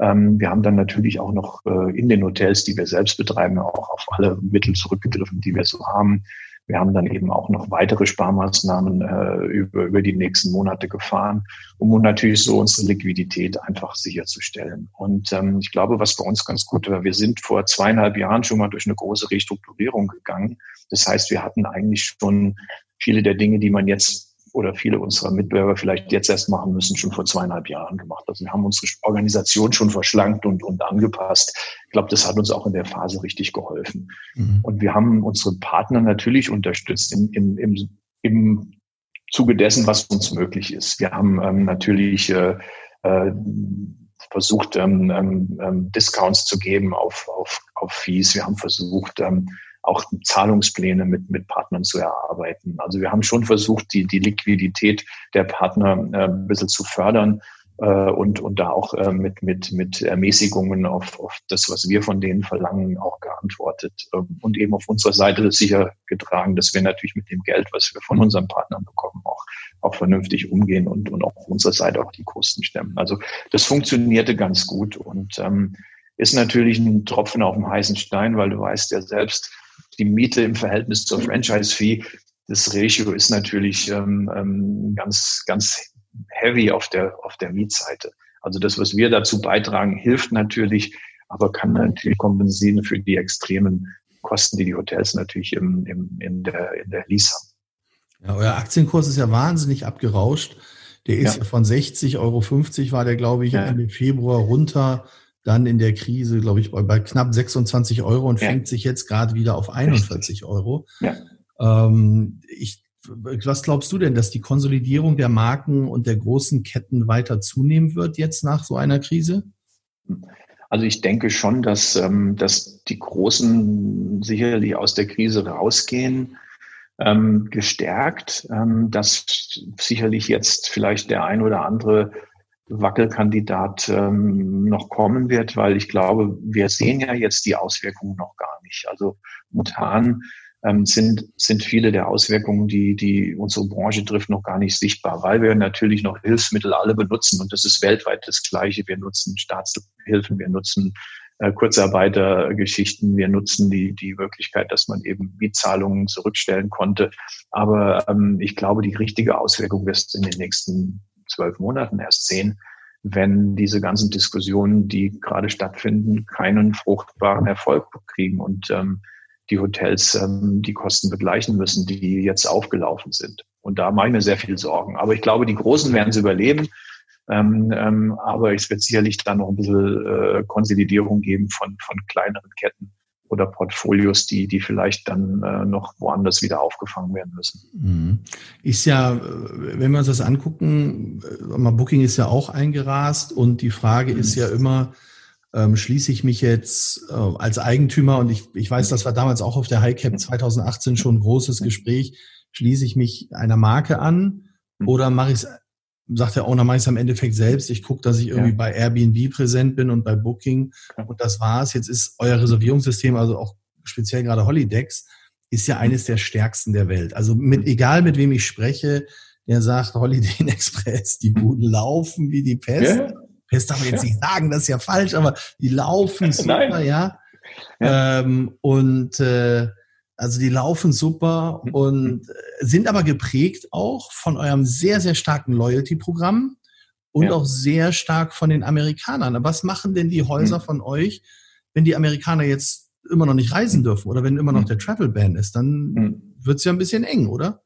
Ähm, wir haben dann natürlich auch noch äh, in den Hotels, die wir selbst betreiben, auch auf alle Mittel zurückgegriffen, die wir so haben. Wir haben dann eben auch noch weitere Sparmaßnahmen äh, über, über die nächsten Monate gefahren, um natürlich so unsere Liquidität einfach sicherzustellen. Und ähm, ich glaube, was bei uns ganz gut war, wir sind vor zweieinhalb Jahren schon mal durch eine große Restrukturierung gegangen. Das heißt, wir hatten eigentlich schon viele der Dinge, die man jetzt oder viele unserer Mitbewerber vielleicht jetzt erst machen müssen, schon vor zweieinhalb Jahren gemacht. Also wir haben unsere Organisation schon verschlankt und, und angepasst. Ich glaube, das hat uns auch in der Phase richtig geholfen. Mhm. Und wir haben unsere Partner natürlich unterstützt im, im, im, im Zuge dessen, was uns möglich ist. Wir haben ähm, natürlich äh, äh, versucht, ähm, ähm, ähm Discounts zu geben auf, auf, auf Fees. Wir haben versucht, ähm, auch Zahlungspläne mit, mit Partnern zu erarbeiten. Also wir haben schon versucht, die, die Liquidität der Partner äh, ein bisschen zu fördern äh, und, und da auch äh, mit, mit, mit Ermäßigungen auf, auf das, was wir von denen verlangen, auch geantwortet ähm, und eben auf unserer Seite sicher getragen, dass wir natürlich mit dem Geld, was wir von unseren Partnern bekommen, auch, auch vernünftig umgehen und, und auf unserer Seite auch die Kosten stemmen. Also das funktionierte ganz gut und ähm, ist natürlich ein Tropfen auf dem heißen Stein, weil du weißt ja selbst, die Miete im Verhältnis zur Franchise-Fee, das Ratio ist natürlich ähm, ähm, ganz, ganz heavy auf der, auf der Mietseite. Also das, was wir dazu beitragen, hilft natürlich, aber kann natürlich kompensieren für die extremen Kosten, die die Hotels natürlich im, im, in, der, in der Lease haben. Ja, euer Aktienkurs ist ja wahnsinnig abgerauscht. Der ist ja. von 60,50 Euro war der, glaube ich, ja. Ende Februar runter. Dann in der Krise, glaube ich, bei, knapp 26 Euro und ja. fängt sich jetzt gerade wieder auf 41 Euro. Ja. Ähm, ich was glaubst du denn, dass die Konsolidierung der Marken und der großen Ketten weiter zunehmen wird jetzt nach so einer Krise? Also ich denke schon, dass, ähm, dass die Großen sicherlich aus der Krise rausgehen, ähm, gestärkt, ähm, dass sicherlich jetzt vielleicht der ein oder andere Wackelkandidat ähm, noch kommen wird, weil ich glaube, wir sehen ja jetzt die Auswirkungen noch gar nicht. Also momentan ähm, sind, sind viele der Auswirkungen, die, die unsere Branche trifft, noch gar nicht sichtbar, weil wir natürlich noch Hilfsmittel alle benutzen und das ist weltweit das Gleiche. Wir nutzen Staatshilfen, wir nutzen äh, Kurzarbeitergeschichten, wir nutzen die, die Möglichkeit, dass man eben Mietzahlungen zurückstellen konnte. Aber ähm, ich glaube, die richtige Auswirkung wirst in den nächsten zwölf Monaten erst sehen, wenn diese ganzen Diskussionen, die gerade stattfinden, keinen fruchtbaren Erfolg kriegen. Und ähm, die Hotels ähm, die Kosten begleichen müssen, die jetzt aufgelaufen sind. Und da mache ich mir sehr viel Sorgen. Aber ich glaube, die Großen werden es überleben. Ähm, ähm, aber es wird sicherlich dann noch ein bisschen äh, Konsolidierung geben von, von kleineren Ketten oder Portfolios, die, die vielleicht dann äh, noch woanders wieder aufgefangen werden müssen. Mhm. Ist ja, äh, wenn wir uns das angucken, äh, Booking ist ja auch eingerast und die Frage mhm. ist ja immer, ähm, schließe ich mich jetzt äh, als Eigentümer und ich, ich weiß, das war damals auch auf der HighCap 2018 schon ein großes Gespräch, schließe ich mich einer Marke an oder mache ich es, sagt der Owner, es am Endeffekt selbst. Ich gucke, dass ich irgendwie ja. bei Airbnb präsent bin und bei Booking und das war's. Jetzt ist euer Reservierungssystem, also auch speziell gerade Holidex, ist ja eines der stärksten der Welt. Also mit, egal mit wem ich spreche, der sagt Holiday Inn Express, die Buden laufen wie die Pest. Ja. Das darf man jetzt ja. nicht sagen, das ist ja falsch, aber die laufen super, ja. ja. Ähm, und äh, also die laufen super mhm. und äh, sind aber geprägt auch von eurem sehr, sehr starken Loyalty-Programm und ja. auch sehr stark von den Amerikanern. Was machen denn die Häuser mhm. von euch, wenn die Amerikaner jetzt immer noch nicht reisen dürfen oder wenn immer noch mhm. der Travel Ban ist? Dann wird es ja ein bisschen eng, oder?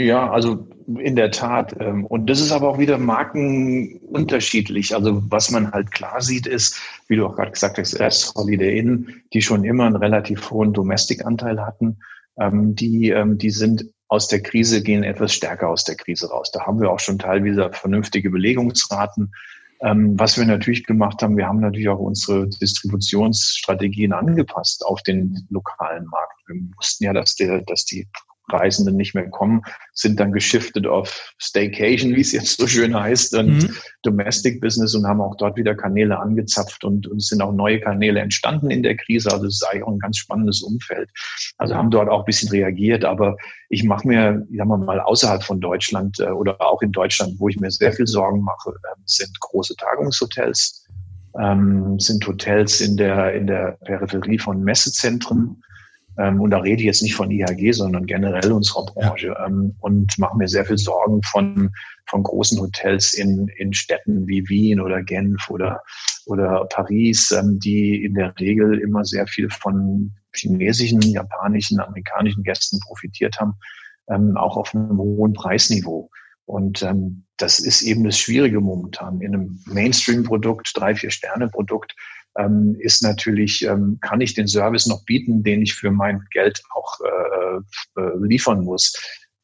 Ja, also in der Tat. Ähm, und das ist aber auch wieder markenunterschiedlich. Also was man halt klar sieht, ist, wie du auch gerade gesagt hast, erst Holiday Inn, die schon immer einen relativ hohen Domestic-Anteil hatten, ähm, die, ähm, die sind aus der Krise, gehen etwas stärker aus der Krise raus. Da haben wir auch schon teilweise vernünftige Belegungsraten. Was wir natürlich gemacht haben, wir haben natürlich auch unsere Distributionsstrategien angepasst auf den lokalen Markt. Wir wussten ja, dass, der, dass die Reisenden nicht mehr kommen, sind dann geschiftet auf Staycation, wie es jetzt so schön heißt, und mhm. Domestic Business und haben auch dort wieder Kanäle angezapft und, und es sind auch neue Kanäle entstanden in der Krise. Also es ist eigentlich auch ein ganz spannendes Umfeld. Also haben dort auch ein bisschen reagiert, aber ich mache mir, sagen wir mal, außerhalb von Deutschland äh, oder auch in Deutschland, wo ich mir sehr viel Sorgen mache, äh, sind große Tagungshotels, ähm, sind Hotels in der, in der Peripherie von Messezentren ähm, und da rede ich jetzt nicht von IHG, sondern generell unserer Branche. Ähm, und mache mir sehr viel Sorgen von, von großen Hotels in, in Städten wie Wien oder Genf oder, oder Paris, ähm, die in der Regel immer sehr viel von chinesischen, japanischen, amerikanischen Gästen profitiert haben, ähm, auch auf einem hohen Preisniveau. Und ähm, das ist eben das Schwierige momentan. In einem Mainstream-Produkt, drei, vier Sterne-Produkt, ähm, ist natürlich, ähm, kann ich den Service noch bieten, den ich für mein Geld auch äh, äh, liefern muss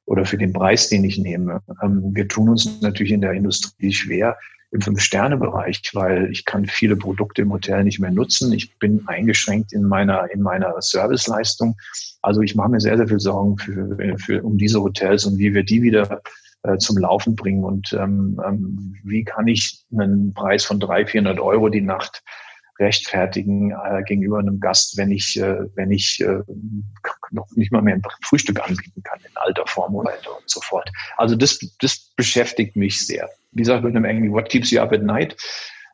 oder für den Preis, den ich nehme. Ähm, wir tun uns natürlich in der Industrie schwer, im Fünf-Sterne-Bereich, weil ich kann viele Produkte im Hotel nicht mehr nutzen. Ich bin eingeschränkt in meiner, in meiner Serviceleistung. Also ich mache mir sehr, sehr viel Sorgen für, für, um diese Hotels und wie wir die wieder äh, zum Laufen bringen und ähm, ähm, wie kann ich einen Preis von 300, 400 Euro die Nacht rechtfertigen äh, gegenüber einem Gast, wenn ich, äh, wenn ich äh, noch nicht mal mehr ein Frühstück anbieten kann in alter Form und weiter und so fort. Also das, das beschäftigt mich sehr. Wie sagt man im Englischen, what keeps you up at night?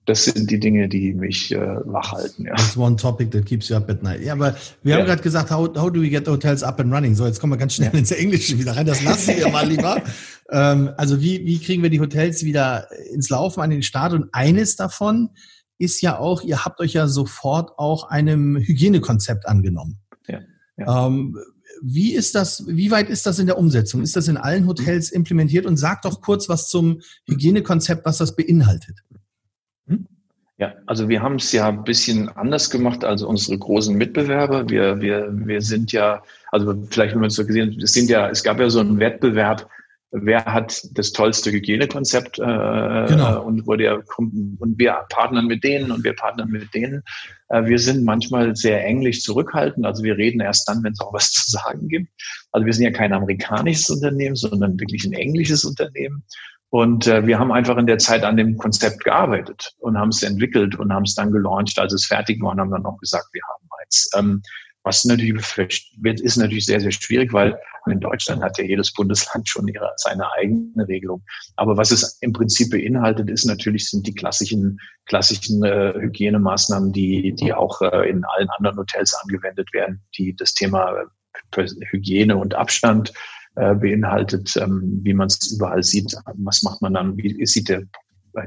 Das sind die Dinge, die mich äh, wach halten. Ja. That's one topic that keeps you up at night. Ja, aber wir ja. haben gerade gesagt, how, how do we get the hotels up and running? So, jetzt kommen wir ganz schnell ins Englische wieder rein. Das lassen wir mal lieber. ähm, also wie, wie kriegen wir die Hotels wieder ins Laufen an den Start? Und eines davon ist ja auch, ihr habt euch ja sofort auch einem Hygienekonzept angenommen. Ja, ja. Ähm, wie ist das, wie weit ist das in der Umsetzung? Ist das in allen Hotels implementiert? Und sag doch kurz was zum Hygienekonzept, was das beinhaltet. Hm? Ja, also wir haben es ja ein bisschen anders gemacht als unsere großen Mitbewerber. Wir, wir, wir sind ja, also vielleicht, wenn man es so gesehen es sind ja, es gab ja so einen Wettbewerb, wer hat das tollste Hygienekonzept äh, genau. und wo der und wir partnern mit denen und wir partnern mit denen. Äh, wir sind manchmal sehr englisch zurückhaltend, also wir reden erst dann, wenn es auch was zu sagen gibt. Also wir sind ja kein amerikanisches Unternehmen, sondern wirklich ein englisches Unternehmen. Und äh, wir haben einfach in der Zeit an dem Konzept gearbeitet und haben es entwickelt und haben es dann gelauncht, als es fertig war und haben dann auch gesagt, wir haben eins. Ähm, was natürlich wird, ist natürlich sehr, sehr schwierig, weil in Deutschland hat ja jedes Bundesland schon ihre, seine eigene Regelung. Aber was es im Prinzip beinhaltet, ist natürlich, sind die klassischen, klassischen äh, Hygienemaßnahmen, die, die auch äh, in allen anderen Hotels angewendet werden, die das Thema äh, Hygiene und Abstand äh, beinhaltet, ähm, wie man es überall sieht. Was macht man dann? Wie sieht der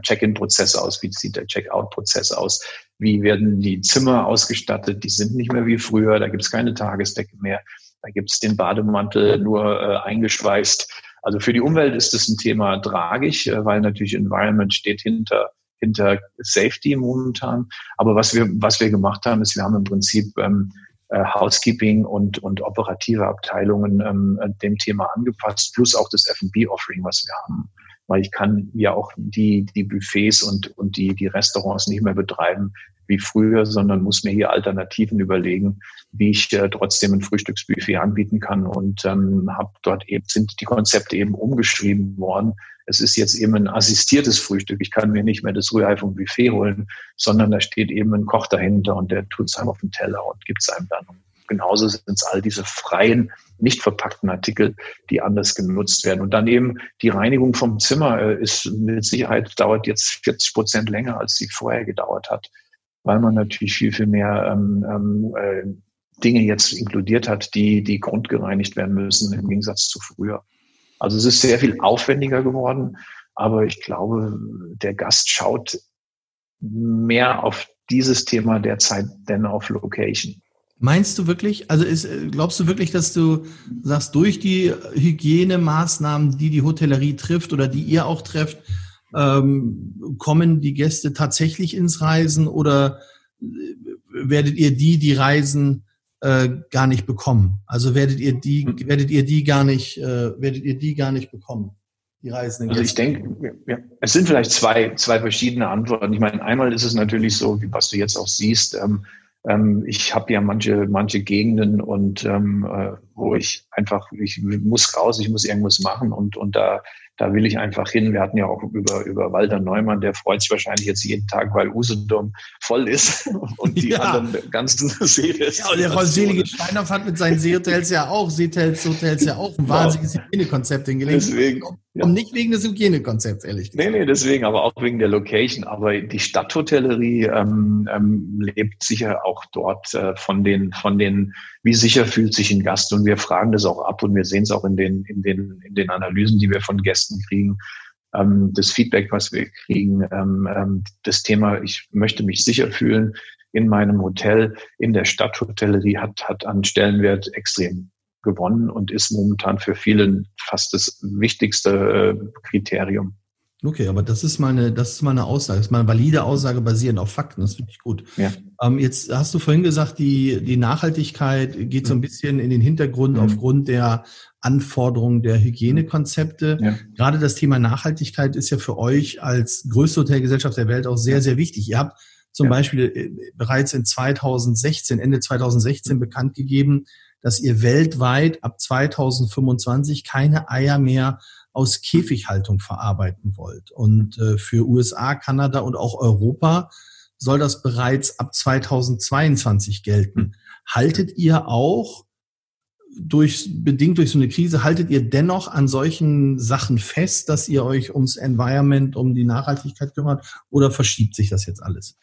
Check-in-Prozess aus? Wie sieht der Check-out-Prozess aus? Wie werden die Zimmer ausgestattet? Die sind nicht mehr wie früher. Da gibt es keine Tagesdecke mehr. Da gibt es den Bademantel nur äh, eingeschweißt. Also für die Umwelt ist das ein Thema tragisch, äh, weil natürlich Environment steht hinter hinter Safety momentan. Aber was wir was wir gemacht haben, ist, wir haben im Prinzip ähm, äh, Housekeeping und und operative Abteilungen ähm, dem Thema angepasst, plus auch das F&B Offering, was wir haben weil ich kann ja auch die, die Buffets und, und die, die Restaurants nicht mehr betreiben wie früher, sondern muss mir hier Alternativen überlegen, wie ich äh, trotzdem ein Frühstücksbuffet anbieten kann und ähm, habe dort eben sind die Konzepte eben umgeschrieben worden. Es ist jetzt eben ein assistiertes Frühstück. Ich kann mir nicht mehr das Rührei vom Buffet holen, sondern da steht eben ein Koch dahinter und der tut es einem auf den Teller und gibt es einem dann genauso sind es all diese freien, nicht verpackten Artikel, die anders genutzt werden. Und dann eben die Reinigung vom Zimmer äh, ist mit Sicherheit dauert jetzt 40 Prozent länger, als sie vorher gedauert hat, weil man natürlich viel, viel mehr ähm, ähm, äh, Dinge jetzt inkludiert hat, die, die grundgereinigt werden müssen im Gegensatz zu früher. Also es ist sehr viel aufwendiger geworden, aber ich glaube, der Gast schaut mehr auf dieses Thema derzeit denn auf Location. Meinst du wirklich, also ist, glaubst du wirklich, dass du sagst, durch die Hygienemaßnahmen, die die Hotellerie trifft oder die ihr auch trefft, ähm, kommen die Gäste tatsächlich ins Reisen oder äh, werdet ihr die, die reisen, äh, gar nicht bekommen? Also werdet ihr die, hm. werdet ihr die gar nicht, äh, werdet ihr die gar nicht bekommen? Die Reisenden. Also ich denke, ja, es sind vielleicht zwei, zwei verschiedene Antworten. Ich meine, einmal ist es natürlich so, wie was du jetzt auch siehst, ähm, ähm, ich habe ja manche, manche Gegenden und ähm, äh, wo ich einfach, ich muss raus, ich muss irgendwas machen und, und da da will ich einfach hin. Wir hatten ja auch über, über Walter Neumann, der freut sich wahrscheinlich jetzt jeden Tag, weil Usedom voll ist und die ja. anderen ganzen Seehotels. Ja, und der Frau Selige Steinhoff hat mit seinen Seehotels ja auch, Seehotels, Hotels ja auch ein wahnsinniges Hygienekonzept hingelegt. Deswegen. Ja. Und nicht wegen des Hygienekonzepts, ehrlich gesagt. Nee, nee, deswegen, aber auch wegen der Location. Aber die Stadthotellerie ähm, ähm, lebt sicher auch dort äh, von den, von den wie sicher fühlt sich ein Gast? Und wir fragen das auch ab und wir sehen es auch in den, in den, in den Analysen, die wir von Gästen kriegen. Ähm, das Feedback, was wir kriegen, ähm, ähm, das Thema, ich möchte mich sicher fühlen in meinem Hotel, in der Stadthotellerie hat, hat an Stellenwert extrem gewonnen und ist momentan für viele fast das wichtigste äh, Kriterium. Okay, aber das ist mal eine, das ist mal eine Aussage, das ist mal eine valide Aussage basierend auf Fakten. Das finde ich gut. Ja. Ähm, jetzt hast du vorhin gesagt, die, die Nachhaltigkeit geht so ein mhm. bisschen in den Hintergrund mhm. aufgrund der Anforderungen der Hygienekonzepte. Ja. Gerade das Thema Nachhaltigkeit ist ja für euch als größte Hotelgesellschaft der Welt auch sehr, sehr wichtig. Ihr habt zum ja. Beispiel äh, bereits in 2016, Ende 2016 bekannt gegeben, dass ihr weltweit ab 2025 keine Eier mehr aus Käfighaltung verarbeiten wollt. Und äh, für USA, Kanada und auch Europa soll das bereits ab 2022 gelten. Haltet ihr auch durch, bedingt durch so eine Krise, haltet ihr dennoch an solchen Sachen fest, dass ihr euch ums Environment, um die Nachhaltigkeit kümmert oder verschiebt sich das jetzt alles?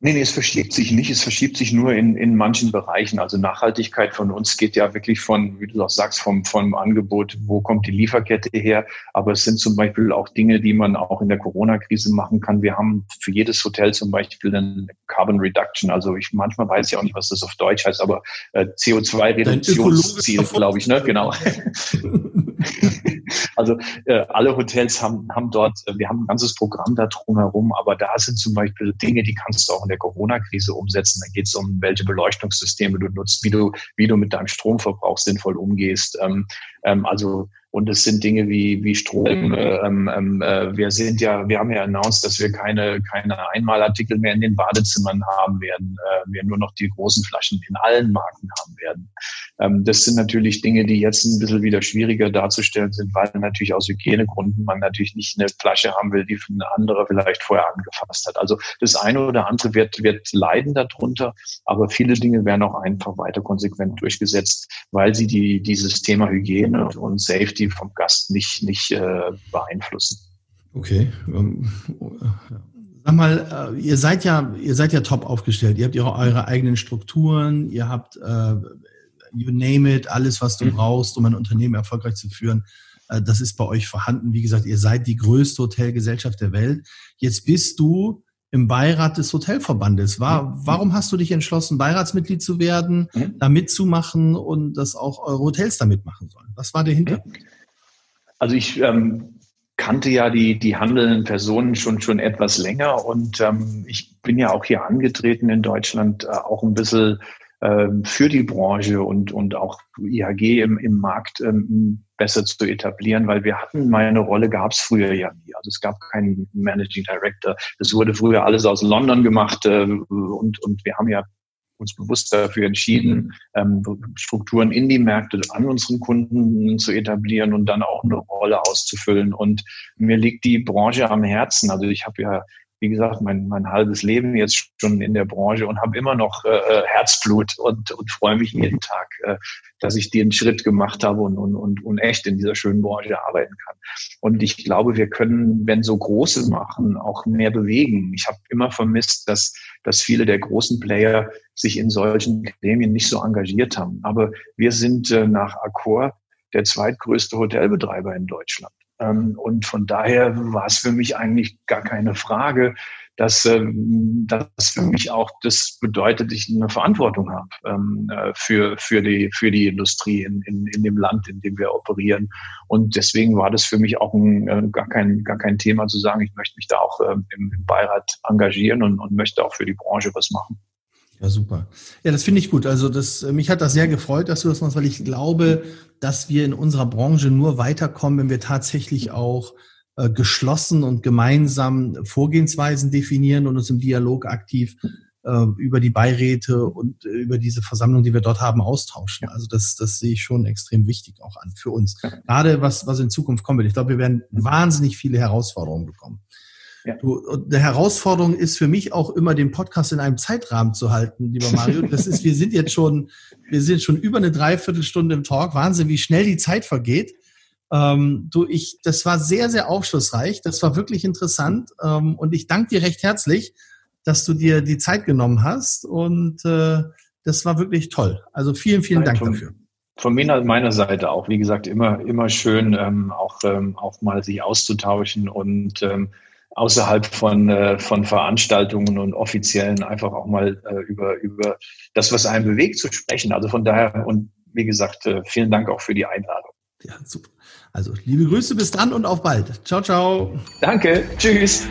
Nee, nee, es verschiebt sich nicht. Es verschiebt sich nur in, in manchen Bereichen. Also Nachhaltigkeit von uns geht ja wirklich von, wie du auch sagst, vom, vom Angebot, wo kommt die Lieferkette her. Aber es sind zum Beispiel auch Dinge, die man auch in der Corona-Krise machen kann. Wir haben für jedes Hotel zum Beispiel ein Carbon Reduction. Also ich manchmal weiß ich auch nicht, was das auf Deutsch heißt, aber äh, CO2-Reduktionsziel, glaube ich, ne? Genau. Also äh, alle Hotels haben, haben dort, äh, wir haben ein ganzes Programm da drumherum, aber da sind zum Beispiel Dinge, die kannst du auch in der Corona-Krise umsetzen. Da geht es um, welche Beleuchtungssysteme du nutzt, wie du, wie du mit deinem Stromverbrauch sinnvoll umgehst. Ähm, ähm, also und es sind Dinge wie, wie Strom. Mhm. Ähm, ähm, äh, wir sind ja, wir haben ja announced, dass wir keine, keine Einmalartikel mehr in den Badezimmern haben werden. Äh, wir nur noch die großen Flaschen in allen Marken haben werden. Ähm, das sind natürlich Dinge, die jetzt ein bisschen wieder schwieriger darzustellen sind, weil natürlich aus Hygienegründen man natürlich nicht eine Flasche haben will, die eine andere vielleicht vorher angefasst hat. Also das eine oder andere wird, wird leiden darunter, aber viele Dinge werden auch einfach weiter konsequent durchgesetzt, weil sie die, dieses Thema Hygiene und Safety vom Gast nicht, nicht äh, beeinflussen. Okay. Ähm, sag mal, äh, ihr seid ja, ihr seid ja top aufgestellt. Ihr habt eure, eure eigenen Strukturen, ihr habt äh, you name it, alles, was du mhm. brauchst, um ein Unternehmen erfolgreich zu führen. Äh, das ist bei euch vorhanden. Wie gesagt, ihr seid die größte Hotelgesellschaft der Welt. Jetzt bist du im Beirat des Hotelverbandes. War, mhm. warum hast du dich entschlossen, Beiratsmitglied zu werden, mhm. da mitzumachen und dass auch eure Hotels da mitmachen sollen? Was war der Hintergrund? Mhm. Also ich ähm, kannte ja die, die handelnden Personen schon, schon etwas länger und ähm, ich bin ja auch hier angetreten in Deutschland äh, auch ein bisschen für die Branche und, und auch IHG im, im Markt ähm, besser zu etablieren, weil wir hatten, meine Rolle gab es früher ja nie. Also es gab keinen Managing Director. Das wurde früher alles aus London gemacht äh, und, und wir haben ja uns bewusst dafür entschieden, ähm, Strukturen in die Märkte an unseren Kunden zu etablieren und dann auch eine Rolle auszufüllen. Und mir liegt die Branche am Herzen. Also ich habe ja wie gesagt, mein, mein halbes Leben jetzt schon in der Branche und habe immer noch äh, äh, Herzblut und, und freue mich jeden Tag, äh, dass ich den Schritt gemacht habe und, und, und, und echt in dieser schönen Branche arbeiten kann. Und ich glaube, wir können, wenn so große machen, auch mehr bewegen. Ich habe immer vermisst, dass, dass viele der großen Player sich in solchen Gremien nicht so engagiert haben. Aber wir sind äh, nach Accor der zweitgrößte Hotelbetreiber in Deutschland. Ähm, und von daher war es für mich eigentlich gar keine Frage, dass ähm, das für mich auch das bedeutet, ich eine Verantwortung habe ähm, äh, für, für, die, für die Industrie in, in, in dem Land, in dem wir operieren. Und deswegen war das für mich auch ein, äh, gar, kein, gar kein Thema zu sagen, ich möchte mich da auch im, Beirat engagieren und, und möchte auch für die Branche was machen. Ja, super. Ja, das finde ich gut. Also das, äh, mich hat das sehr gefreut, dass du das machst, weil ich glaube, dass wir in unserer Branche nur weiterkommen, wenn wir tatsächlich auch äh, geschlossen und gemeinsam Vorgehensweisen definieren und uns im Dialog aktiv äh, über die Beiräte und äh, über diese Versammlung, die wir dort haben, austauschen. Also das, das sehe ich schon extrem wichtig auch an für uns. Gerade was, was in Zukunft kommen wird. Ich glaube, wir werden wahnsinnig viele Herausforderungen bekommen. Ja. Du, eine Herausforderung ist für mich auch immer, den Podcast in einem Zeitrahmen zu halten, lieber Mario. Das ist, wir sind jetzt schon, wir sind schon über eine Dreiviertelstunde im Talk. Wahnsinn, wie schnell die Zeit vergeht. Ähm, du, ich, das war sehr, sehr aufschlussreich. Das war wirklich interessant. Ähm, und ich danke dir recht herzlich, dass du dir die Zeit genommen hast. Und äh, das war wirklich toll. Also vielen, vielen Dank von, dafür. Von meiner, meiner Seite auch, wie gesagt, immer, immer schön, ähm, auch, ähm, auch mal sich auszutauschen und ähm, außerhalb von, äh, von Veranstaltungen und offiziellen einfach auch mal äh, über, über das, was einen bewegt, zu sprechen. Also von daher und wie gesagt, äh, vielen Dank auch für die Einladung. Ja, super. Also, liebe Grüße, bis dann und auf bald. Ciao, ciao. Danke, tschüss.